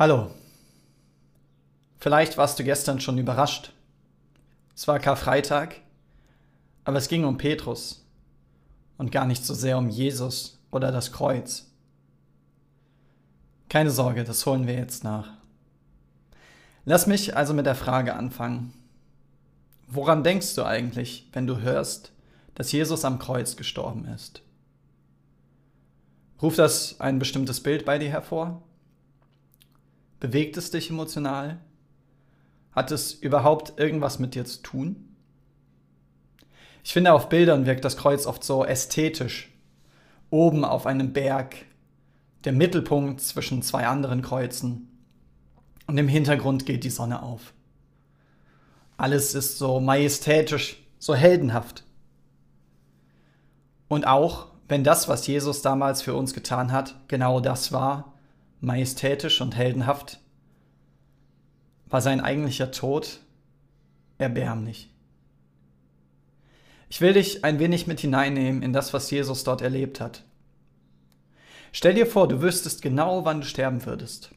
Hallo. Vielleicht warst du gestern schon überrascht. Es war Karfreitag, aber es ging um Petrus und gar nicht so sehr um Jesus oder das Kreuz. Keine Sorge, das holen wir jetzt nach. Lass mich also mit der Frage anfangen. Woran denkst du eigentlich, wenn du hörst, dass Jesus am Kreuz gestorben ist? Ruft das ein bestimmtes Bild bei dir hervor? Bewegt es dich emotional? Hat es überhaupt irgendwas mit dir zu tun? Ich finde, auf Bildern wirkt das Kreuz oft so ästhetisch. Oben auf einem Berg, der Mittelpunkt zwischen zwei anderen Kreuzen und im Hintergrund geht die Sonne auf. Alles ist so majestätisch, so heldenhaft. Und auch wenn das, was Jesus damals für uns getan hat, genau das war, majestätisch und heldenhaft, war sein eigentlicher Tod erbärmlich. Ich will dich ein wenig mit hineinnehmen in das, was Jesus dort erlebt hat. Stell dir vor, du wüsstest genau, wann du sterben würdest.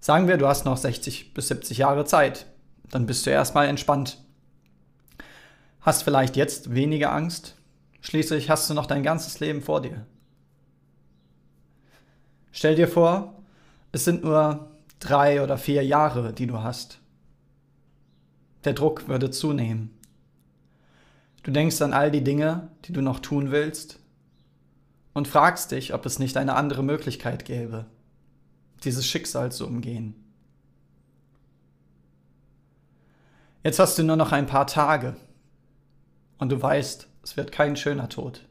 Sagen wir, du hast noch 60 bis 70 Jahre Zeit, dann bist du erstmal entspannt. Hast vielleicht jetzt weniger Angst, schließlich hast du noch dein ganzes Leben vor dir. Stell dir vor, es sind nur drei oder vier Jahre, die du hast. Der Druck würde zunehmen. Du denkst an all die Dinge, die du noch tun willst und fragst dich, ob es nicht eine andere Möglichkeit gäbe, dieses Schicksal zu umgehen. Jetzt hast du nur noch ein paar Tage und du weißt, es wird kein schöner Tod.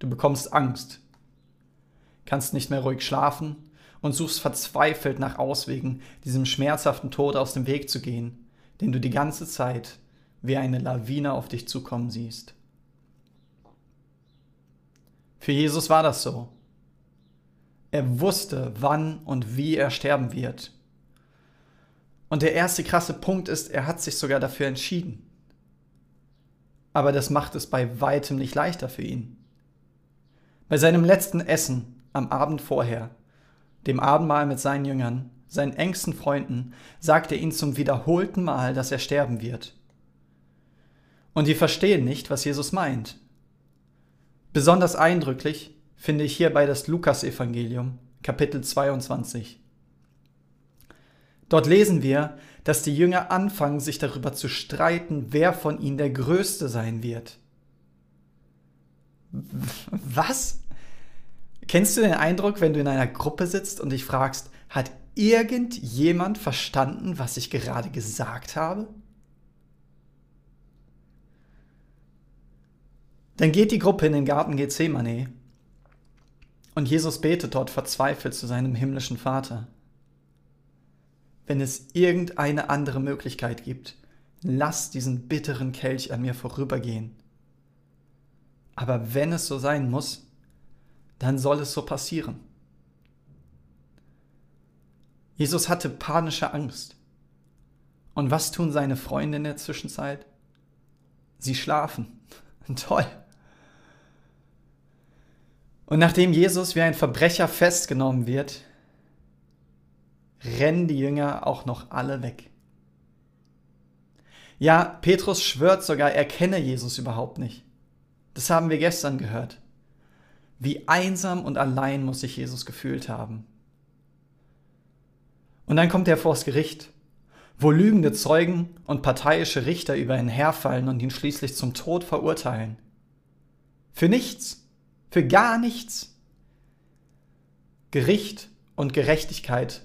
Du bekommst Angst kannst nicht mehr ruhig schlafen und suchst verzweifelt nach Auswegen, diesem schmerzhaften Tod aus dem Weg zu gehen, den du die ganze Zeit wie eine Lawine auf dich zukommen siehst. Für Jesus war das so. Er wusste, wann und wie er sterben wird. Und der erste krasse Punkt ist, er hat sich sogar dafür entschieden. Aber das macht es bei weitem nicht leichter für ihn. Bei seinem letzten Essen am Abend vorher, dem Abendmahl mit seinen Jüngern, seinen engsten Freunden, sagt er ihnen zum wiederholten Mal, dass er sterben wird. Und die verstehen nicht, was Jesus meint. Besonders eindrücklich finde ich hierbei das Lukasevangelium, Kapitel 22. Dort lesen wir, dass die Jünger anfangen, sich darüber zu streiten, wer von ihnen der Größte sein wird. Was? Kennst du den Eindruck, wenn du in einer Gruppe sitzt und dich fragst, hat irgendjemand verstanden, was ich gerade gesagt habe? Dann geht die Gruppe in den Garten Gethsemane und Jesus betet dort verzweifelt zu seinem himmlischen Vater. Wenn es irgendeine andere Möglichkeit gibt, lass diesen bitteren Kelch an mir vorübergehen. Aber wenn es so sein muss, dann soll es so passieren. Jesus hatte panische Angst. Und was tun seine Freunde in der Zwischenzeit? Sie schlafen. Toll. Und nachdem Jesus wie ein Verbrecher festgenommen wird, rennen die Jünger auch noch alle weg. Ja, Petrus schwört sogar, er kenne Jesus überhaupt nicht. Das haben wir gestern gehört. Wie einsam und allein muss sich Jesus gefühlt haben. Und dann kommt er vors Gericht, wo lügende Zeugen und parteiische Richter über ihn herfallen und ihn schließlich zum Tod verurteilen. Für nichts, für gar nichts. Gericht und Gerechtigkeit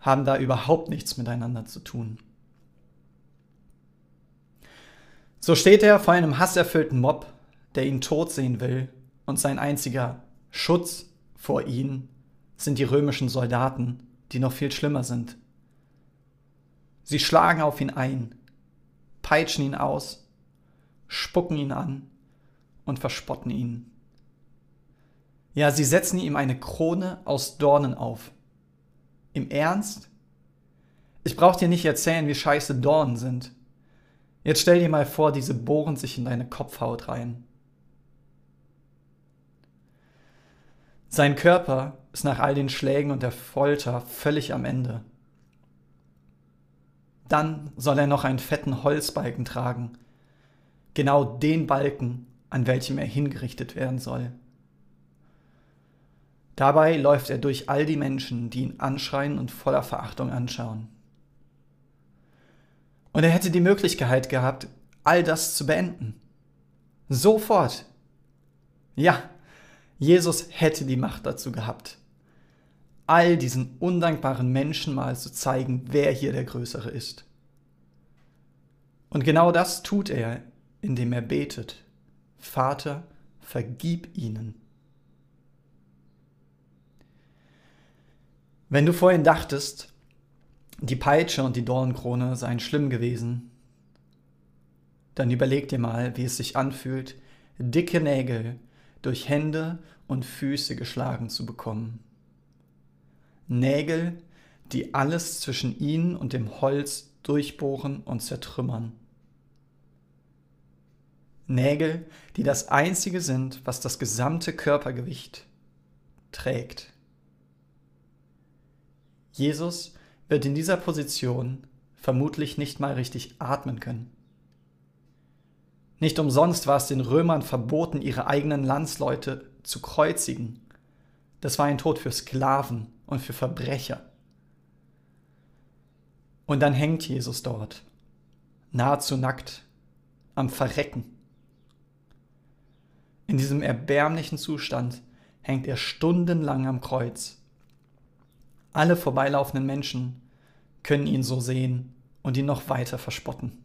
haben da überhaupt nichts miteinander zu tun. So steht er vor einem hasserfüllten Mob, der ihn tot sehen will, und sein einziger Schutz vor ihm sind die römischen Soldaten, die noch viel schlimmer sind. Sie schlagen auf ihn ein, peitschen ihn aus, spucken ihn an und verspotten ihn. Ja, sie setzen ihm eine Krone aus Dornen auf. Im Ernst? Ich brauch dir nicht erzählen, wie scheiße Dornen sind. Jetzt stell dir mal vor, diese bohren sich in deine Kopfhaut rein. Sein Körper ist nach all den Schlägen und der Folter völlig am Ende. Dann soll er noch einen fetten Holzbalken tragen, genau den Balken, an welchem er hingerichtet werden soll. Dabei läuft er durch all die Menschen, die ihn anschreien und voller Verachtung anschauen. Und er hätte die Möglichkeit gehabt, all das zu beenden. Sofort. Ja, Jesus hätte die Macht dazu gehabt, all diesen undankbaren Menschen mal zu zeigen, wer hier der Größere ist. Und genau das tut er, indem er betet. Vater, vergib ihnen. Wenn du vorhin dachtest, die Peitsche und die Dornkrone seien schlimm gewesen, dann überleg dir mal, wie es sich anfühlt, dicke Nägel durch Hände und Füße geschlagen zu bekommen. Nägel, die alles zwischen ihnen und dem Holz durchbohren und zertrümmern. Nägel, die das Einzige sind, was das gesamte Körpergewicht trägt. Jesus wird in dieser Position vermutlich nicht mal richtig atmen können. Nicht umsonst war es den Römern verboten, ihre eigenen Landsleute zu kreuzigen. Das war ein Tod für Sklaven und für Verbrecher. Und dann hängt Jesus dort, nahezu nackt, am Verrecken. In diesem erbärmlichen Zustand hängt er stundenlang am Kreuz. Alle vorbeilaufenden Menschen können ihn so sehen und ihn noch weiter verspotten.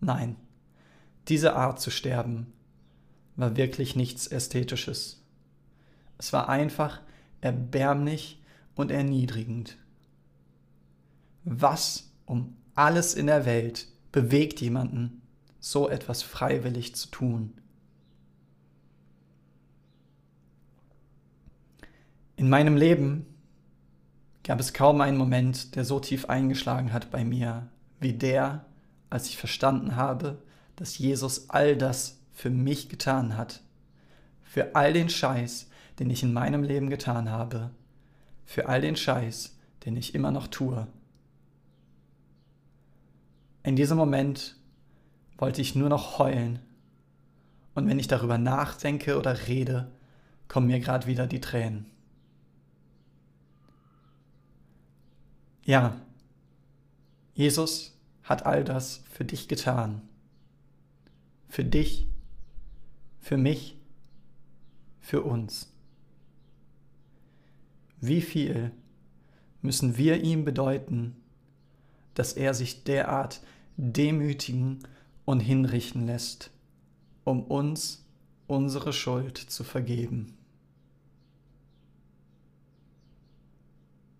Nein, diese Art zu sterben war wirklich nichts Ästhetisches. Es war einfach erbärmlich und erniedrigend. Was um alles in der Welt bewegt jemanden, so etwas freiwillig zu tun? In meinem Leben gab es kaum einen Moment, der so tief eingeschlagen hat bei mir, wie der, als ich verstanden habe, dass Jesus all das für mich getan hat, für all den Scheiß, den ich in meinem Leben getan habe, für all den Scheiß, den ich immer noch tue. In diesem Moment wollte ich nur noch heulen, und wenn ich darüber nachdenke oder rede, kommen mir gerade wieder die Tränen. Ja, Jesus hat all das für dich getan. Für dich, für mich, für uns. Wie viel müssen wir ihm bedeuten, dass er sich derart demütigen und hinrichten lässt, um uns unsere Schuld zu vergeben.